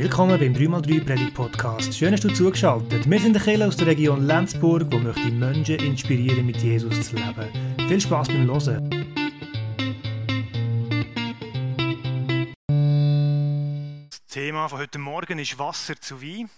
Willkommen beim 3x3 Predigt Podcast. Schön, dass du zugeschaltet. Wir sind der Kirche aus der Region Lenzburg, wo möchte Menschen inspirieren, mit Jesus zu leben. Viel Spaß beim Hören. Das Thema von heute Morgen ist Wasser zu Wein.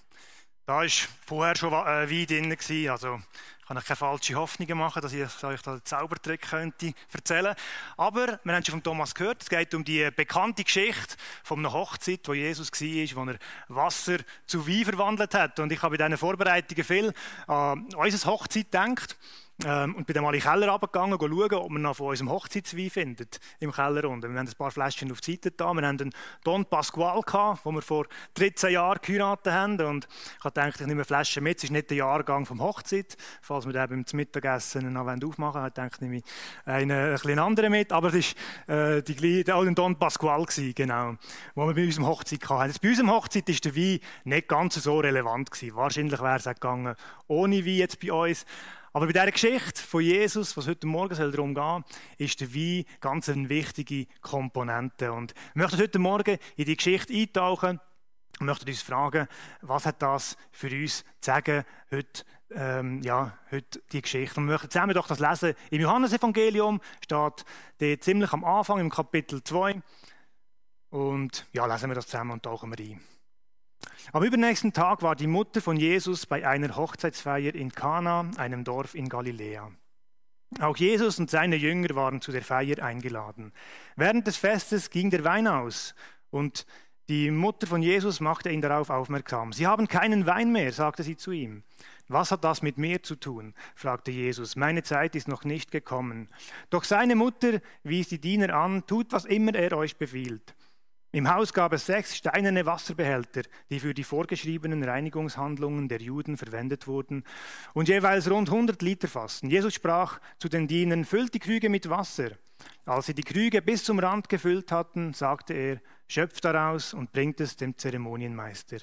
Da war vorher schon äh, Wein drin. Also ich kann euch keine falschen Hoffnungen machen, dass ich euch da einen Zaubertrick könnte erzählen Aber wir haben schon von Thomas gehört, es geht um die bekannte Geschichte von einer Hochzeit, wo Jesus war, wo er Wasser zu Wein verwandelt hat. Und ich habe bei diesen Vorbereitungen viel an unsere Hochzeit gedacht. Ähm, und bin dann mal in den Keller runtergegangen, schauen, ob wir noch von unserem Hochzeitswein finden im Keller unten. Wir haben ein paar Fläschchen auf die Seite da. Wir haben einen Don Pasqual gehabt, den wir vor 13 Jahren geheiratet haben. Und ich habe gedacht, ich nehme Flaschen mit. Es ist nicht der Jahrgang vom Hochzeit. Falls wir den beim Mittagessen noch aufmachen wollen, habe ich nehme ich einen, ein bisschen anderen mit. Aber es war äh, die, der Don Pasqual, gewesen, genau, wo wir bei unserem Hochzeit hatten. Bei unserem Hochzeit war der Wein nicht ganz so relevant. Gewesen. Wahrscheinlich wäre es auch gegangen ohne Wein jetzt bei uns. Aber bei dieser Geschichte von Jesus, was heute Morgen darum gehen ist der Wein ganz eine wichtige Komponente. Und wir möchten heute Morgen in die Geschichte eintauchen und möchten uns fragen, was hat das für uns zu sagen heute, ähm, ja, heute die Geschichte. Und wir möchten zusammen doch das lesen. Im Johannesevangelium steht der ziemlich am Anfang, im Kapitel 2. Und ja, lesen wir das zusammen und tauchen wir ein. Am übernächsten Tag war die Mutter von Jesus bei einer Hochzeitsfeier in Kana, einem Dorf in Galiläa. Auch Jesus und seine Jünger waren zu der Feier eingeladen. Während des Festes ging der Wein aus und die Mutter von Jesus machte ihn darauf aufmerksam. Sie haben keinen Wein mehr, sagte sie zu ihm. Was hat das mit mir zu tun? fragte Jesus. Meine Zeit ist noch nicht gekommen. Doch seine Mutter wies die Diener an, tut, was immer er euch befiehlt. Im Haus gab es sechs steinerne Wasserbehälter, die für die vorgeschriebenen Reinigungshandlungen der Juden verwendet wurden und jeweils rund 100 Liter fassten. Jesus sprach zu den Dienern, füllt die Krüge mit Wasser. Als sie die Krüge bis zum Rand gefüllt hatten, sagte er, schöpft daraus und bringt es dem Zeremonienmeister.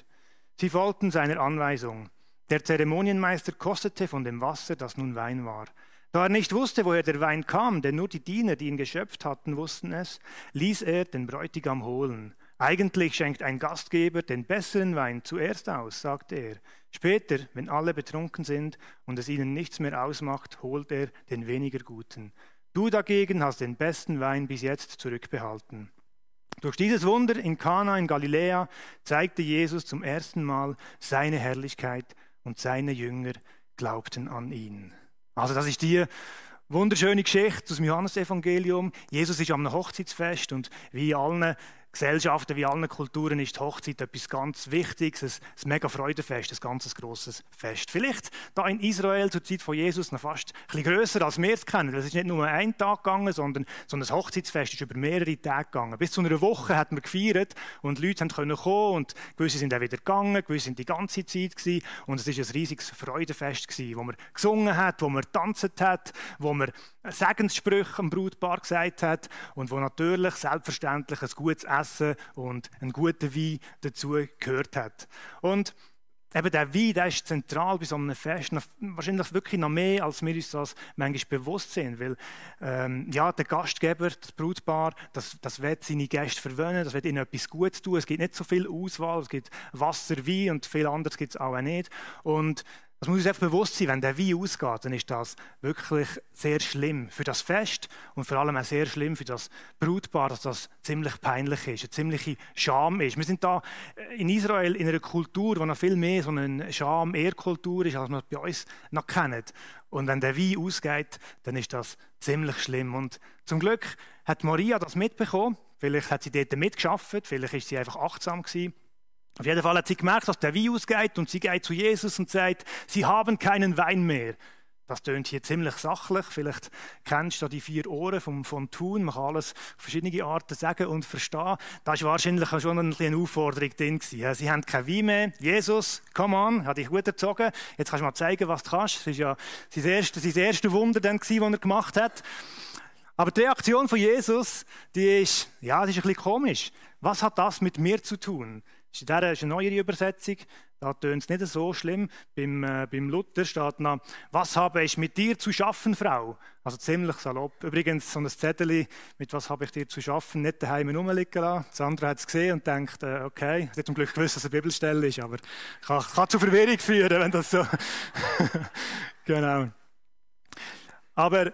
Sie folgten seiner Anweisung. Der Zeremonienmeister kostete von dem Wasser, das nun Wein war. Da er nicht wusste, woher der Wein kam, denn nur die Diener, die ihn geschöpft hatten, wussten es, ließ er den Bräutigam holen. Eigentlich schenkt ein Gastgeber den besseren Wein zuerst aus, sagte er. Später, wenn alle betrunken sind und es ihnen nichts mehr ausmacht, holt er den weniger guten. Du dagegen hast den besten Wein bis jetzt zurückbehalten. Durch dieses Wunder in Kana in Galiläa zeigte Jesus zum ersten Mal seine Herrlichkeit und seine Jünger glaubten an ihn. Also das ist die wunderschöne Geschichte aus dem Johannesevangelium. Jesus ist am Hochzeitsfest und wie allen Gesellschaften, wie allen Kulturen ist die Hochzeit etwas ganz Wichtiges, ein, ein mega Freudefest, ein ganz grosses Fest. Vielleicht da in Israel zur Zeit von Jesus noch fast ein bisschen grösser, als wir es kennen. Es ist nicht nur ein Tag gegangen, sondern so ein Hochzeitsfest ist über mehrere Tage gegangen. Bis zu einer Woche hat man gefeiert und Leute können kommen und gewisse sind auch wieder gegangen, gewisse sind die ganze Zeit gewesen. und es ist ein riesiges Freudefest gewesen, wo man gesungen hat, wo man tanzt hat, wo man Segenssprüche am Brutpaar gesagt hat und wo natürlich selbstverständlich ein gutes Essen und ein guter Wein dazu gehört hat. Und eben der Wein, der ist zentral bei so einem Fest, wahrscheinlich wirklich noch mehr, als wir uns das manchmal bewusst sind, weil ähm, ja, der Gastgeber, das Brutpaar, das, das wird seine Gäste verwöhnen, das wird ihnen etwas Gutes tun, es gibt nicht so viel Auswahl, es gibt Wasser, Wein und viel anderes gibt es auch nicht und das muss uns einfach bewusst sein, wenn der Wein ausgeht, dann ist das wirklich sehr schlimm für das Fest und vor allem auch sehr schlimm für das Brutpaar, dass das ziemlich peinlich ist, eine ziemliche Scham ist. Wir sind da in Israel in einer Kultur, die noch viel mehr so eine Scham-Ehrkultur ist, als wir bei uns noch kennen. Und wenn der Wein ausgeht, dann ist das ziemlich schlimm. Und zum Glück hat Maria das mitbekommen. Vielleicht hat sie dort mitgeschafft, vielleicht ist sie einfach achtsam gewesen. Auf jeden Fall hat sie gemerkt, dass der Wein ausgeht und sie geht zu Jesus und sagt, sie haben keinen Wein mehr. Das tönt hier ziemlich sachlich. Vielleicht kennst du die vier Ohren vom, von Thun. Man kann alles auf verschiedene Arten sagen und verstehen. Da ist wahrscheinlich schon eine Aufforderung drin gewesen. Sie haben kein Wein mehr. Jesus, come on, hat dich gut erzogen. Jetzt kannst du mal zeigen, was du kannst. Das ist ja sein erstes, sein erstes Wunder dann das er gemacht hat. Aber die Reaktion von Jesus, die ist, ja, die ist ein bisschen komisch. Was hat das mit mir zu tun? Das ist eine neuere Übersetzung. Da tönt es nicht so schlimm. Beim, äh, beim Luther steht noch, was habe ich mit dir zu schaffen, Frau? Also ziemlich salopp. Übrigens, so ein Zettel mit was habe ich dir zu schaffen, nicht daheim rumliegen lassen. Das andere hat es gesehen und denkt, äh, okay, es hat zum Glück gewusst, dass es eine Bibelstelle ist, aber kann, kann zu Verwirrung führen, wenn das so... genau. Aber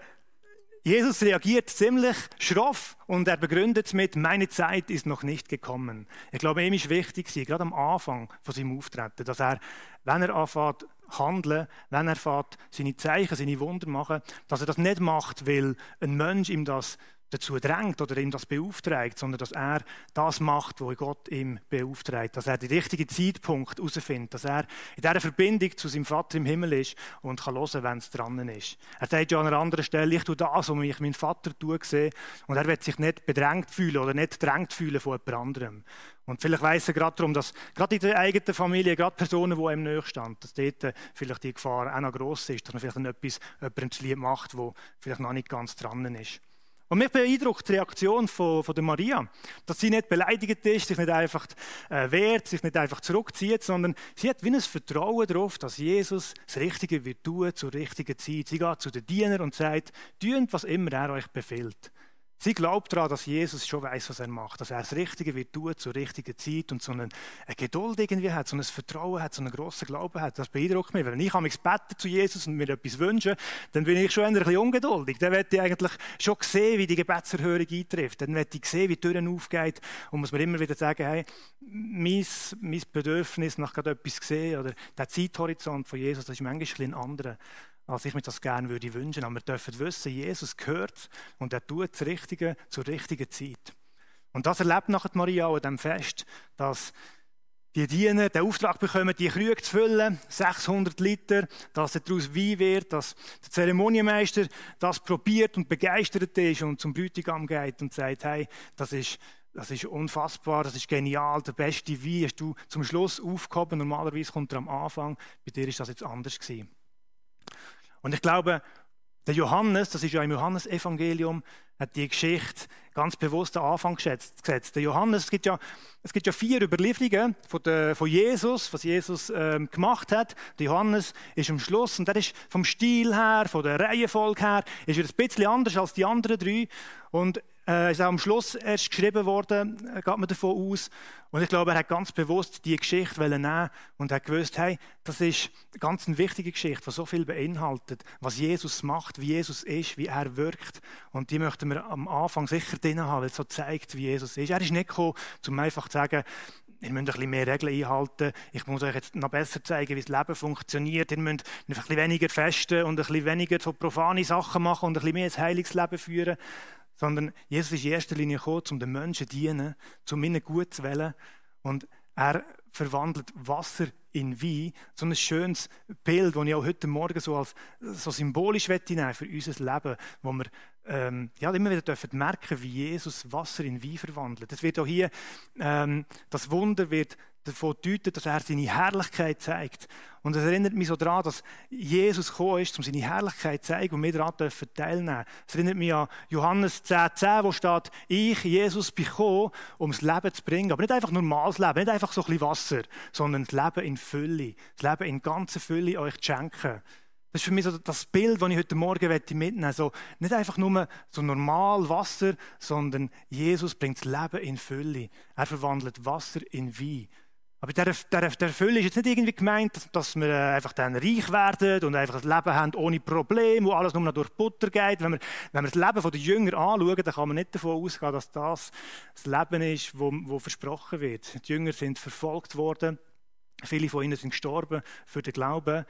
Jesus reagiert ziemlich schroff und er begründet es mit, meine Zeit ist noch nicht gekommen. Ich glaube, ihm ist wichtig, gerade am Anfang von seinem Auftreten, dass er, wenn er anfängt handeln, wenn er fährt, seine Zeichen, seine Wunder machen, dass er das nicht macht, weil ein Mensch ihm das dazu drängt oder ihm das beauftragt, sondern dass er das macht, wo Gott ihm beauftragt, dass er den richtigen Zeitpunkt herausfindet, dass er in dieser Verbindung zu seinem Vater im Himmel ist und kann hören, wenn es dran ist. Er sagt ja an einer anderen Stelle, ich tue das, was ich meinen Vater tue, und er wird sich nicht bedrängt fühlen oder nicht drängt fühlen von jemand anderem. Und vielleicht weiss er gerade darum, dass gerade in der eigenen Familie, gerade Personen, die ihm näher stehen, dass dort vielleicht die Gefahr auch noch gross ist, dass man vielleicht etwas jemandem zu lieb macht, wo vielleicht noch nicht ganz dran ist. Und mich beeindruckt die Reaktion von, von der Maria, dass sie nicht beleidigt ist, sich nicht einfach äh, wehrt, sich nicht einfach zurückzieht, sondern sie hat wie ein Vertrauen darauf, dass Jesus das Richtige wird tun zur richtigen Zeit. Sie geht zu den Dienern und sagt, tun, was immer er euch befiehlt. Sie glaubt daran, dass Jesus schon weiß, was er macht, dass er das Richtige wird tun zur richtigen Zeit und so eine, eine Geduld irgendwie hat, so ein Vertrauen hat, so einen grossen Glauben hat. Das beeindruckt mich. Wenn ich mich beten zu Jesus und mir etwas wünsche, dann bin ich schon ein bisschen ungeduldig. Dann werde ich eigentlich schon sehen, wie die Gebetserhörung eintrifft. Dann werde ich sehen, wie die Türen aufgeht und muss mir immer wieder sagen, hey, mein, mein Bedürfnis nach gerade etwas sehen oder der Zeithorizont von Jesus, das ist manchmal ein anderer als ich mir das gerne würde wünschen. Aber wir dürfen wissen, Jesus gehört und er tut das Richtige zur richtigen Zeit. Und das erlebt nachher Maria an diesem Fest, dass die Diener den Auftrag bekommen, die Krüge zu füllen, 600 Liter, dass daraus Wein wird, dass der Zeremonienmeister das probiert und begeistert ist und zum Bräutigam geht und sagt, hey, das ist, das ist unfassbar, das ist genial, der beste Wein hast du zum Schluss aufgehoben, normalerweise kommt er am Anfang, bei dir ist das jetzt anders gewesen. Und ich glaube, der Johannes, das ist ja im Johannesevangelium, hat die Geschichte ganz bewusst am Anfang gesetzt. Der Johannes, es gibt ja, es gibt ja vier Überlieferungen von, der, von Jesus, was Jesus ähm, gemacht hat. Der Johannes ist am Schluss und der ist vom Stil her, von der Reihenfolge her, ist ein bisschen anders als die anderen drei. Und äh, ist auch am Schluss erst geschrieben worden, äh, geht man davon aus. Und ich glaube, er hat ganz bewusst die Geschichte nehmen und hat gewusst, hey, das ist ganz eine wichtige Geschichte, die so viel beinhaltet, was Jesus macht, wie Jesus ist, wie er wirkt. Und die möchten wir am Anfang sicher drin haben, weil es so zeigt, wie Jesus ist. Er ist nicht gekommen, um einfach zu sagen, ihr müsst ein bisschen mehr Regeln einhalten. Ich muss euch jetzt noch besser zeigen, wie das Leben funktioniert. Ihr müsst ein bisschen weniger festen und ein bisschen weniger so profane Sachen machen und ein bisschen mehr ein heiliges Leben führen sondern Jesus ist in erster Linie gekommen, um den Menschen zu dienen, um ihnen gut zu wählen. Und er verwandelt Wasser in Wein. So ein schönes Bild, das ich auch heute Morgen so als so symbolisch nehmen für unser Leben, wo wir ähm, ja, immer wieder dürfen merken, wie Jesus Wasser in Wein verwandelt. Das wird auch hier, ähm, das Wunder wird davon deutet, dass er seine Herrlichkeit zeigt. Und es erinnert mich so daran, dass Jesus gekommen ist, um seine Herrlichkeit zu zeigen und wir daran dürfen teilnehmen. Es erinnert mich an Johannes 10,10, 10, wo steht, ich, Jesus, bin gekommen, um das Leben zu bringen. Aber nicht einfach normales Leben, nicht einfach so ein bisschen Wasser, sondern das Leben in Fülle. Das Leben in ganzer Fülle euch zu schenken. Das ist für mich so das Bild, das ich heute Morgen mitnehmen möchte. So, nicht einfach nur so normal Wasser, sondern Jesus bringt das Leben in Fülle. Er verwandelt Wasser in Wein. Aber der, der, der Fülle ist jetzt nicht irgendwie gemeint, dass, dass wir äh, einfach dann reich werden und einfach ein Leben haben ohne Probleme, wo alles nur noch durch Butter geht. Wenn wir, wenn wir das Leben der Jünger anschauen, dann kann man nicht davon ausgehen, dass das das Leben ist, wo, wo versprochen wird. Die Jünger sind verfolgt worden, viele von ihnen sind gestorben für den Glauben.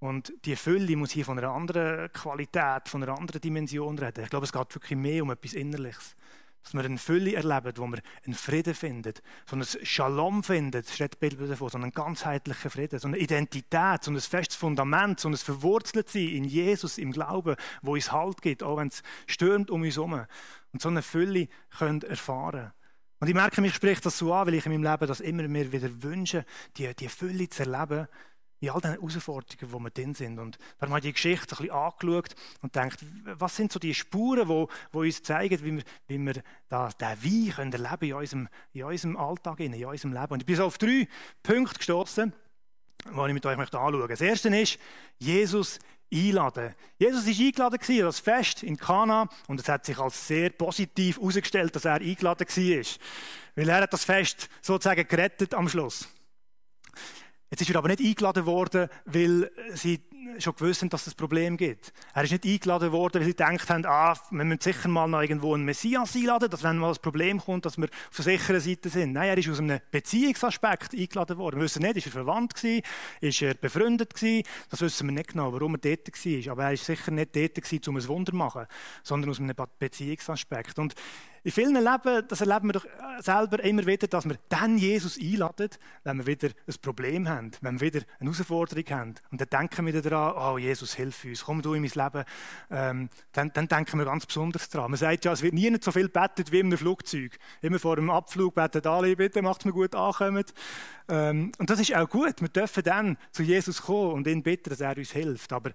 Und die Fülle muss hier von einer anderen Qualität, von einer anderen Dimension reden. Ich glaube, es geht wirklich mehr um etwas Innerliches. Dass wir eine Fülle erleben, wo wir einen Frieden finden, so ein Shalom finden, das steht Bild davon, so einen ganzheitlichen Frieden, so eine Identität, so ein festes Fundament, so ein verwurzelt sein in Jesus, im Glauben, wo uns Halt gibt, auch wenn es stürmt um uns herum. Und so eine Fülle können erfahren. Und ich merke, mich spricht das so an, weil ich in meinem Leben das immer mehr wieder wünsche, die, die Fülle zu erleben, in all den Herausforderungen, wo wir drin sind. Und wir haben die Geschichte ein bisschen angeschaut und denkt, was sind so die Spuren, die, die uns zeigen, wie wir, wie wir das, den Wein können erleben in unserem, in unserem Alltag, in unserem Leben. Und ich bin so auf drei Punkte gestoßen. die ich mit euch anschauen möchte. Das erste ist, Jesus einladen. Jesus war eingeladen an das Fest in Kana und es hat sich als sehr positiv herausgestellt, dass er eingeladen war. Weil er hat das Fest sozusagen gerettet am Schluss. Jetzt ist er aber nicht eingeladen worden, weil sie schon gewusst haben, dass es ein Problem gibt. Er ist nicht eingeladen worden, weil sie gedacht haben, ah, wir müssen sicher mal noch irgendwo einen Messias einladen, dass wenn mal ein Problem kommt, dass wir auf der sicheren Seite sind. Nein, er ist aus einem Beziehungsaspekt eingeladen worden. Wir wissen nicht, ist er verwandt gewesen, ist er befreundet gewesen, das wissen wir nicht genau, warum er dort war. Aber er ist sicher nicht dort gewesen, um ein Wunder zu machen, sondern aus einem Beziehungsaspekt. Und in vielen Leben, das erleben wir doch äh, selber immer wieder, dass wir dann Jesus einladen, wenn wir wieder ein Problem haben, wenn wir wieder eine Herausforderung haben. Und dann denken wir daran, oh Jesus, hilf uns, komm du in mein Leben. Ähm, dann, dann, denken wir ganz besonders daran. Man sagt ja, es wird nie so viel betet wie in einem Flugzeug. Immer vor einem Abflug betet alle, bitte macht mir gut ankommen. Ähm, und das ist auch gut. Wir dürfen dann zu Jesus kommen und ihn bitten, dass er uns hilft. Aber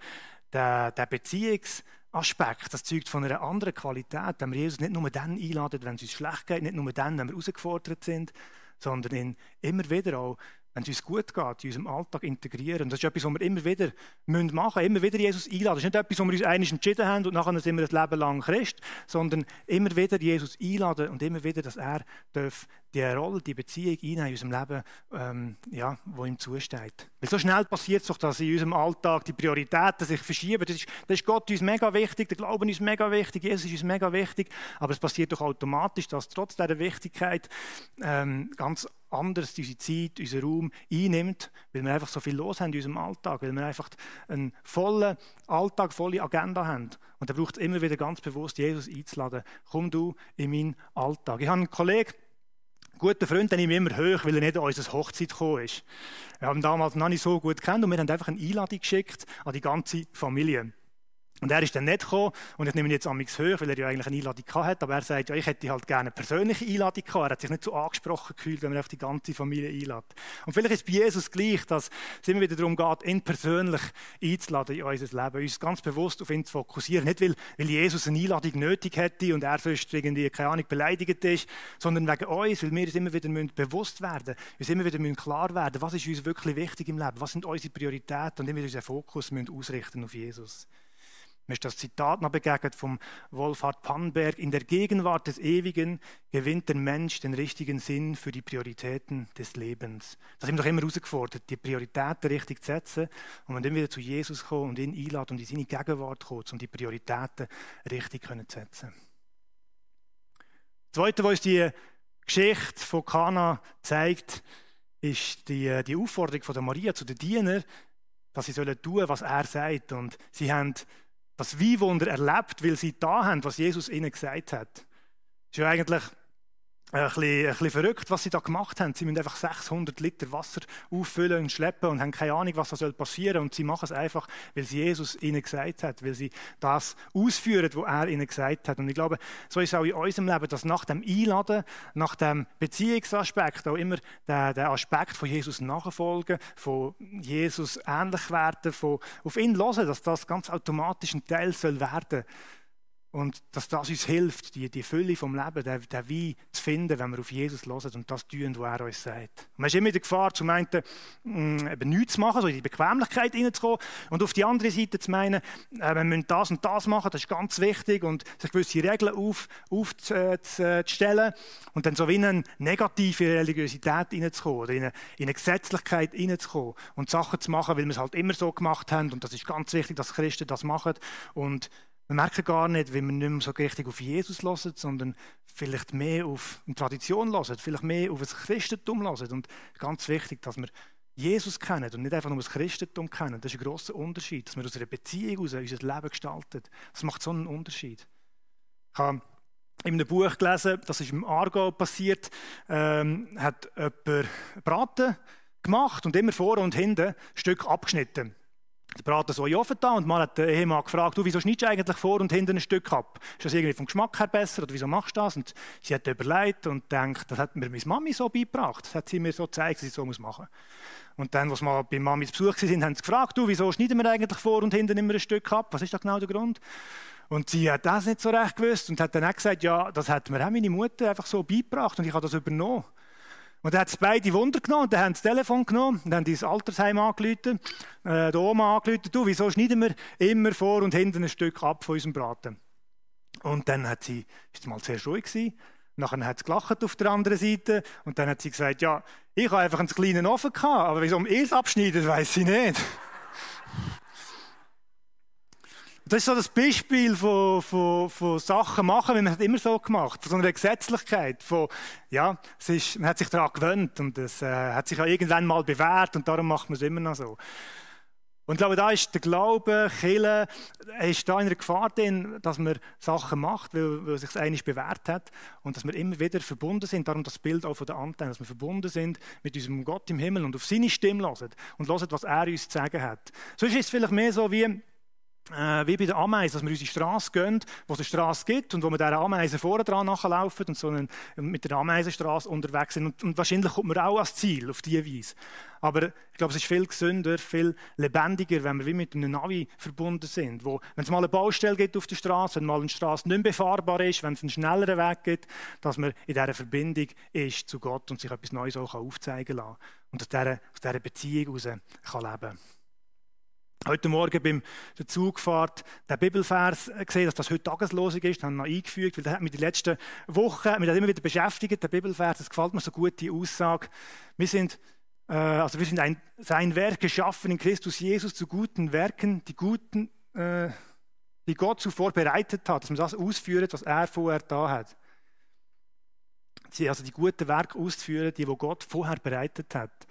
der, der Beziehungs- Aspekt, das zeugt von einer anderen Qualität, wenn wir Jesus nicht nur dann einladen, wenn es uns schlecht geht, nicht nur dann, wenn wir herausgefordert sind, sondern ihn immer wieder auch wenn es uns gut geht, in unserem Alltag integrieren. Das ist etwas, was wir immer wieder machen müssen. Immer wieder Jesus einladen. Das ist nicht etwas, wo wir uns einig entschieden haben und nachher sind wir das Leben lang Christ, sondern immer wieder Jesus einladen und immer wieder, dass er darf die Rolle, die Beziehung in unserem Leben, ähm, ja, wo ihm zusteht. Weil so schnell passiert es doch, dass in unserem Alltag die Prioritäten sich verschieben. Das ist, das ist Gott uns mega wichtig, der Glauben ist mega wichtig, Jesus ist uns mega wichtig, aber es passiert doch automatisch, dass trotz dieser Wichtigkeit ähm, ganz anders unsere Zeit, unseren Raum einnimmt, weil wir einfach so viel los haben in unserem Alltag, weil wir einfach einen vollen Alltag, volle Agenda haben. Und da braucht es immer wieder ganz bewusst, Jesus einzuladen. Komm du in meinen Alltag. Ich habe einen Kollegen, guten Freund, den ich immer hoch, weil er nicht an unsere Hochzeit gekommen ist. Wir haben damals noch nicht so gut kennt und wir haben einfach eine Einladung geschickt an die ganze Familie. Und er ist dann nicht gekommen, und ich nehme ihn jetzt mich höher, weil er ja eigentlich eine Einladung hatte, aber er sagt, ja, ich hätte halt gerne eine persönliche Einladung gehabt. Er hat sich nicht so angesprochen gefühlt, wenn man auf die ganze Familie einlädt. Und vielleicht ist bei Jesus gleich, dass es immer wieder darum geht, ihn persönlich einzuladen in unser Leben, uns ganz bewusst auf ihn zu fokussieren. Nicht, weil, weil Jesus eine Einladung nötig hätte und er sonst irgendwie, keine Ahnung, beleidigt ist, sondern wegen uns, weil wir uns immer wieder bewusst werden müssen, uns immer wieder klar werden was ist uns wirklich wichtig im Leben, was sind unsere Prioritäten und immer wieder unseren Fokus müssen ausrichten auf Jesus. Mir ist das Zitat noch begegnet vom Wolfhard Pannberg. In der Gegenwart des Ewigen gewinnt der Mensch den richtigen Sinn für die Prioritäten des Lebens. Das haben wir doch immer herausgefordert, die Prioritäten richtig zu setzen und wenn dann wieder zu Jesus kommen und ihn einladen und in seine Gegenwart kommen, um die Prioritäten richtig zu setzen. Das Zweite, was uns die Geschichte von Kana zeigt, ist die, die Aufforderung von der Maria zu den Dienern, dass sie sollen tun, was er sagt. Und sie haben das Weinwunder erlebt, weil sie da haben, was Jesus ihnen gesagt hat. Das ist ja eigentlich ein bisschen, ein bisschen verrückt, was sie da gemacht haben. Sie müssen einfach 600 Liter Wasser auffüllen und schleppen und haben keine Ahnung, was da passieren soll. Und sie machen es einfach, weil sie Jesus ihnen gesagt hat, weil sie das ausführen, was er ihnen gesagt hat. Und ich glaube, so ist es auch in unserem Leben, dass nach dem Einladen, nach dem Beziehungsaspekt auch immer der, der Aspekt von Jesus nachfolgen, von Jesus ähnlich werden, von auf ihn hören, dass das ganz automatisch ein Teil soll werden und dass das uns hilft, die, die Fülle vom Leben, den, den Wein zu finden, wenn wir auf Jesus hören und das tun, was er uns sagt. man ist immer in der Gefahr, zum einen mh, eben nichts zu machen, so in die Bequemlichkeit reinzukommen und auf die andere Seite zu meinen, äh, wir müssen das und das machen, das ist ganz wichtig und sich gewisse Regeln auf, aufzustellen und dann so wie in eine negative Religiosität reinzukommen oder in eine, in eine Gesetzlichkeit reinzukommen und Sachen zu machen, weil wir es halt immer so gemacht haben und das ist ganz wichtig, dass Christen das machen und wir merken gar nicht, wie wir nicht mehr so richtig auf Jesus hören, sondern vielleicht mehr auf eine Tradition hören, vielleicht mehr auf das Christentum hören. Und ganz wichtig, dass wir Jesus kennen und nicht einfach nur das Christentum kennen. Das ist ein grosser Unterschied, dass wir aus einer Beziehung heraus unser Leben gestalten. Das macht so einen Unterschied. Ich habe in einem Buch gelesen, das ist im Aargau passiert, ähm, hat jemand Braten gemacht und immer vor und hinten ein Stück abgeschnitten. Der Braten so in da und mal hat der Ehemann gefragt, du, wieso schneidest du eigentlich vor und hinten ein Stück ab? Ist das irgendwie vom Geschmack her besser oder wieso machst du das? Und sie hat überlegt und denkt, das hat mir meine Mami so beigebracht. Das hat sie mir so gezeigt, dass ich so machen muss. Und dann, als wir mal bei zu Besuch waren, haben sie gefragt, du, wieso schneiden wir eigentlich vor und hinten immer ein Stück ab? Was ist da genau der Grund? Und sie hat das nicht so recht gewusst und hat dann auch gesagt, ja, das hat mir auch meine Mutter einfach so beigebracht und ich habe das übernommen. Und dann hat es beide Wunder genommen, und dann haben sie das Telefon genommen, und haben ins Altersheim angerufen, äh, der Oma angerufen, du, wieso schneiden wir immer vor und hinten ein Stück ab von unserem Braten? Und dann hat sie, ist mal sehr ruhig gewesen, Nachher hat sie gelacht auf der anderen Seite und dann hat sie gesagt, ja, ich habe einfach einen kleinen Ofen gehabt, aber wieso ihr es abschneidet, weiß ich nicht. Das ist so das Beispiel von, von, von Sachen machen, wie man es immer so gemacht, von so einer Gesetzlichkeit, von, ja, es ist, man hat sich daran gewöhnt und es äh, hat sich auch irgendwann mal bewährt und darum macht man es immer noch so. Und ich glaube, da ist der Glaube, Chile, ist da in einer Gefahr drin, dass man Sachen macht, weil, weil sich eigentlich bewährt hat und dass wir immer wieder verbunden sind. Darum das Bild auch von der Antenne, dass wir verbunden sind mit unserem Gott im Himmel und auf seine Stimme hören und hören, was er uns zu sagen hat. Sonst ist es vielleicht mehr so wie, äh, wie bei der Ameise, dass wir unsere Straße gehen, wo es eine Straße gibt und wo wir dieser Ameise vorne dran nachlaufen und so einen, mit der Ameisenstraße unterwegs sind. Und, und, wahrscheinlich kommt man auch ans Ziel auf diese Weise. Aber ich glaube, es ist viel gesünder, viel lebendiger, wenn wir wie mit einem Navi verbunden sind. Wo, wenn es mal eine Baustelle gibt auf der Straße, wenn mal eine Straße nicht befahrbar ist, wenn es einen schnelleren Weg gibt, dass man in dieser Verbindung ist zu Gott und sich etwas Neues auch aufzeigen kann. Und aus dieser, aus dieser Beziehung heraus kann leben kann. Heute Morgen beim der Zugfahrt der Bibelvers gesehen, dass das heute Tageslosung ist, haben wir noch eingefügt, weil das hat mich die letzten Wochen mich immer wieder beschäftigt, der Bibelvers, das gefällt mir so gut, die Aussage. Wir sind, äh, also wir sind ein, sein Werk geschaffen in Christus Jesus zu guten Werken, die guten, äh, die Gott zuvor bereitet hat, dass man das ausführt, was er vorher da hat. Also die guten Werke auszuführen, die, wo Gott vorher bereitet hat.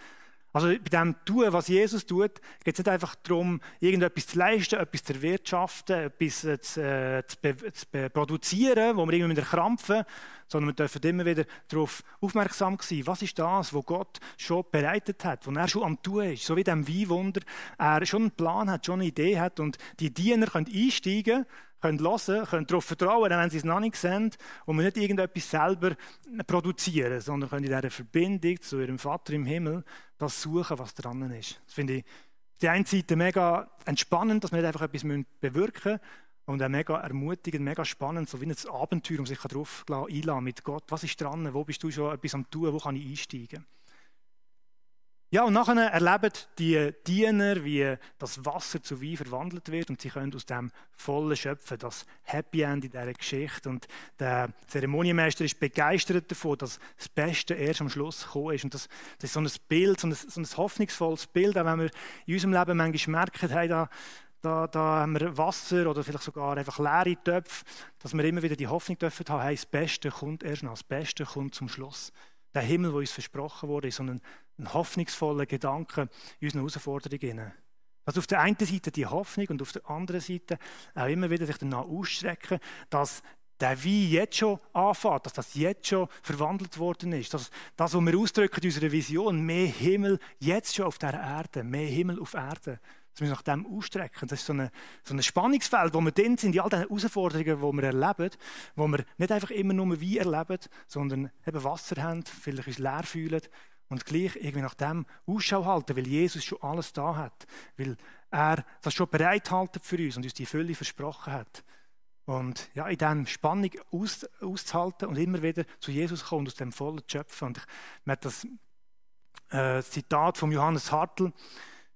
Also bei dem Tun, was Jesus tut, geht es nicht einfach darum, irgendetwas zu leisten, etwas zu erwirtschaften, etwas äh, zu, äh, zu, zu produzieren, wo wir irgendwie mit krampfen, sondern wir dürfen immer wieder darauf aufmerksam sein, was ist das, was Gott schon bereitet hat, was er schon am Tun ist. So wie dem Weinwunder, er schon einen Plan hat, schon eine Idee hat und die Diener können einsteigen können hören, können darauf vertrauen, wenn sie es noch nicht sehen und wir nicht irgendetwas selber produzieren, sondern können in dieser Verbindung zu ihrem Vater im Himmel das suchen, was dran ist. Das finde ich auf der einen Seite mega entspannend, dass wir nicht einfach etwas bewirken müssen und auch mega ermutigend, mega spannend, so wie ein Abenteuer, um sich darauf einladen mit Gott. Was ist dran? Wo bist du schon etwas am tun? Wo kann ich einsteigen? Ja, und nachher erleben die Diener, wie das Wasser zu Wein verwandelt wird und sie können aus dem vollen schöpfen, das Happy End in dieser Geschichte. Und der Zeremonienmeister ist begeistert davon, dass das Beste erst am Schluss gekommen ist. Und das, das ist so ein Bild, so ein, so ein hoffnungsvolles Bild, auch wenn wir in unserem Leben manchmal merken, hey, da, da, da haben wir Wasser oder vielleicht sogar einfach leere Töpfe, dass wir immer wieder die Hoffnung dürfen haben, hey, das Beste kommt erst noch, das Beste kommt zum Schluss. Der Himmel, der uns versprochen wurde, ist so ein ein hoffnungsvoller Gedanke in unseren Herausforderungen. Also auf der einen Seite die Hoffnung und auf der anderen Seite auch immer wieder sich danach ausstrecken, dass der Wein jetzt schon anfängt, dass das jetzt schon verwandelt worden ist. Dass das, was wir ausdrücken in unserer Vision, mehr Himmel jetzt schon auf der Erde, mehr Himmel auf Erde, dass wir uns nach dem ausstrecken. Das ist so, eine, so ein Spannungsfeld, wo wir drin sind, in all diesen Herausforderungen, die wir erleben, wo wir nicht einfach immer nur Wein erleben, sondern eben Wasser haben, vielleicht uns leer fühlen und gleich irgendwie nach dem Ausschau halten, weil Jesus schon alles da hat, weil er das schon bereithaltet für uns und uns die Fülle versprochen hat. Und ja, in dieser Spannung aus, auszuhalten und immer wieder zu Jesus kommen und aus dem vollen schöpfen. Und ich möchte das äh, Zitat von Johannes Hartl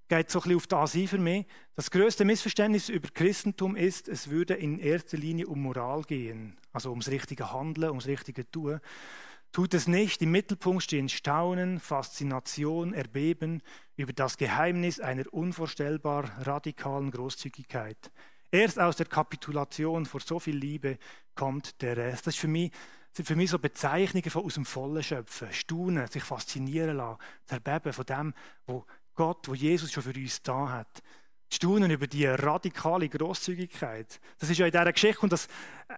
geht so ein bisschen auf das ein für mich. Das größte Missverständnis über Christentum ist, es würde in erster Linie um Moral gehen, also ums richtige Handeln, ums richtige Tun. Tut es nicht, im Mittelpunkt stehen Staunen, Faszination, Erbeben über das Geheimnis einer unvorstellbar radikalen Großzügigkeit. Erst aus der Kapitulation vor so viel Liebe kommt der Rest. Das ist für mich, sind für mich so Bezeichnungen von aus dem Vollen schöpfen, staunen, sich faszinieren lassen, zerbeben von dem, wo Gott, wo Jesus schon für uns da hat staunen über die radikale Großzügigkeit. Das ist ja in dieser Geschichte und das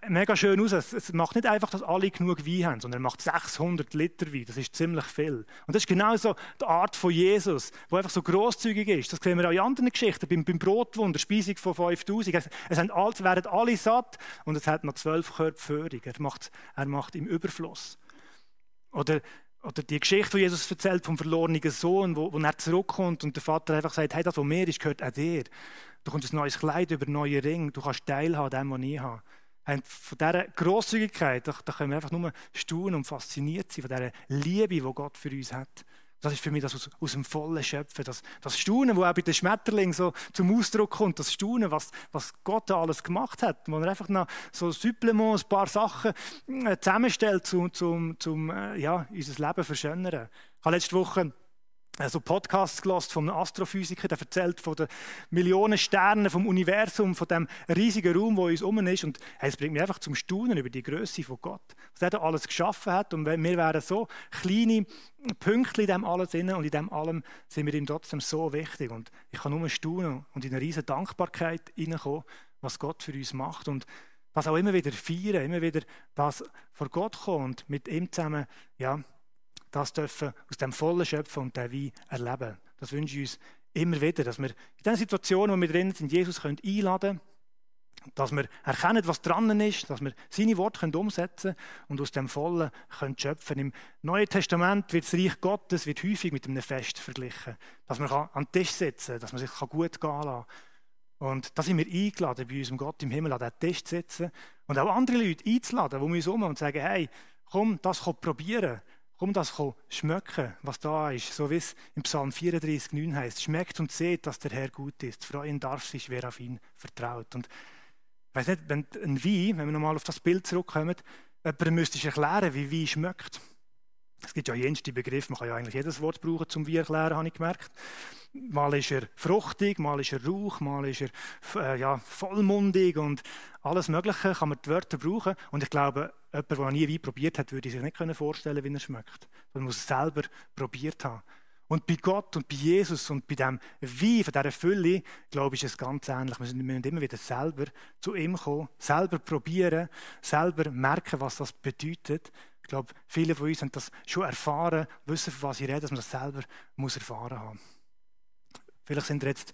mega schön aus. Es macht nicht einfach, dass alle genug Wein haben, sondern er macht 600 Liter Wein. Das ist ziemlich viel. Und das ist genauso die Art von Jesus, wo einfach so großzügig ist. Das sehen wir auch in anderen Geschichten. Beim, beim Brotwunder, Speisung von 5000. Es, es haben alle, werden alle satt und es hat noch zwölf Körper Führung. Er macht, er macht im Überfluss. Oder oder die Geschichte, die Jesus erzählt vom verlorenen Sohn, wo, wo er zurückkommt und der Vater einfach sagt, hey, das, was mir ist, gehört auch dir. Du kommst ein neues Kleid über neue Ring, du kannst teilhaben dem, was ich habe. von dieser Grosszügigkeit, da, da können wir einfach nur staunen und fasziniert sein von dieser Liebe, die Gott für uns hat. Das ist für mich das aus, aus dem vollen Schöpfen, das, das Staunen, wo auch bei den Schmetterlingen so zum Ausdruck kommt, das Staunen, was, was Gott da alles gemacht hat, wo er einfach noch so Supplements, ein paar Sachen äh, zusammenstellt, um zum, zum, äh, ja, unser Leben verschönern. Ich habe letzte Woche also Podcasts gelost vom Astrophysiker, der erzählt von den Millionen Sternen vom Universum, von dem riesigen Raum, wo uns um ist. Und es bringt mich einfach zum Staunen über die Größe von Gott, was er da alles geschaffen hat. Und wir wären so kleine Pünktchen in dem alles inne und in dem allem sind wir ihm trotzdem so wichtig. Und ich kann nur staunen und in eine riesige Dankbarkeit hineinkommen, was Gott für uns macht und das auch immer wieder feiern, immer wieder das vor Gott kommen und mit ihm zusammen, ja, das dürfen aus dem vollen Schöpfen und der Wein erleben. Das wünsche ich uns immer wieder, dass wir in den Situationen, wo wir drin sind, Jesus können einladen können, dass wir erkennen, was dran ist, dass wir seine Worte können umsetzen und aus dem Vollen können schöpfen. Im Neuen Testament wird das Reich Gottes wird häufig mit einem Fest verglichen, dass man an den Tisch sitzen kann, dass man sich gut gehen lassen kann. Und da sind wir eingeladen, bei unserem Gott im Himmel an den Tisch zu sitzen und auch andere Leute einzuladen, die um uns herum und sagen, hey, komm, das probieren. Komm das schmecken, was da ist. So wie es im Psalm 34, 9 heißt. Schmeckt und seht, dass der Herr gut ist. Freuen darf sich, wer auf ihn vertraut. Und ich weiß nicht, wenn ein Wein, wenn wir nochmal auf das Bild zurückkommen, jemand müsste erklären, wie Wein schmeckt. Es gibt ja jenste Begriffe, man kann ja eigentlich jedes Wort brauchen zum Wein erklären, habe ich gemerkt. Mal ist er fruchtig, mal ist er rauch, mal ist er äh, ja, vollmundig und alles Mögliche kann man die Wörter brauchen. Und ich glaube, jemand, der noch nie Wein probiert hat, würde sich nicht vorstellen wie er schmeckt. Man muss es selber probiert haben. Und bei Gott und bei Jesus und bei dem Wein, von dieser Fülle, glaube ich, ist es ganz ähnlich. Wir müssen immer wieder selber zu ihm kommen, selber probieren, selber merken, was das bedeutet. Ich glaube, viele von uns haben das schon erfahren, wissen, von was ich rede, dass man das selber erfahren haben. Vielleicht sind jetzt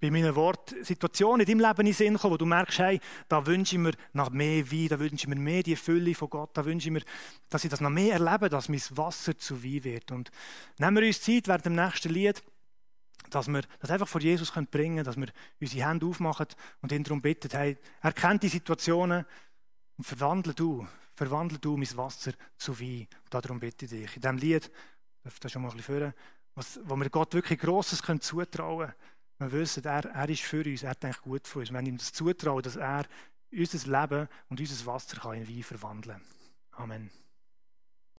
bei meinen Worten Situationen in deinem Leben in Sinn kommen, wo du merkst, hey, da wünsche ich mir nach mehr Wein, da wünsche ich mir mehr die Fülle von Gott, da wünsche ich mir, dass ich das noch mehr erlebe, dass mein Wasser zu Wein wird. Und nehmen wir uns Zeit während dem nächsten Lied, dass wir das einfach vor Jesus bringen können, dass wir unsere Hände aufmachen und ihn darum bitten, hey, erkennt die Situationen und verwandle du, verwandle du mein Wasser zu Wein. Und darum bitte ich dich. In diesem Lied, darf das schon mal ein bisschen führen, was, wo wir Gott wirklich Grosses können zutrauen können. Wir wissen, er, er ist für uns, er denkt gut für uns. Wir ihm das zutrauen, dass er unser Leben und unser Wasser in Wein verwandeln kann. Amen.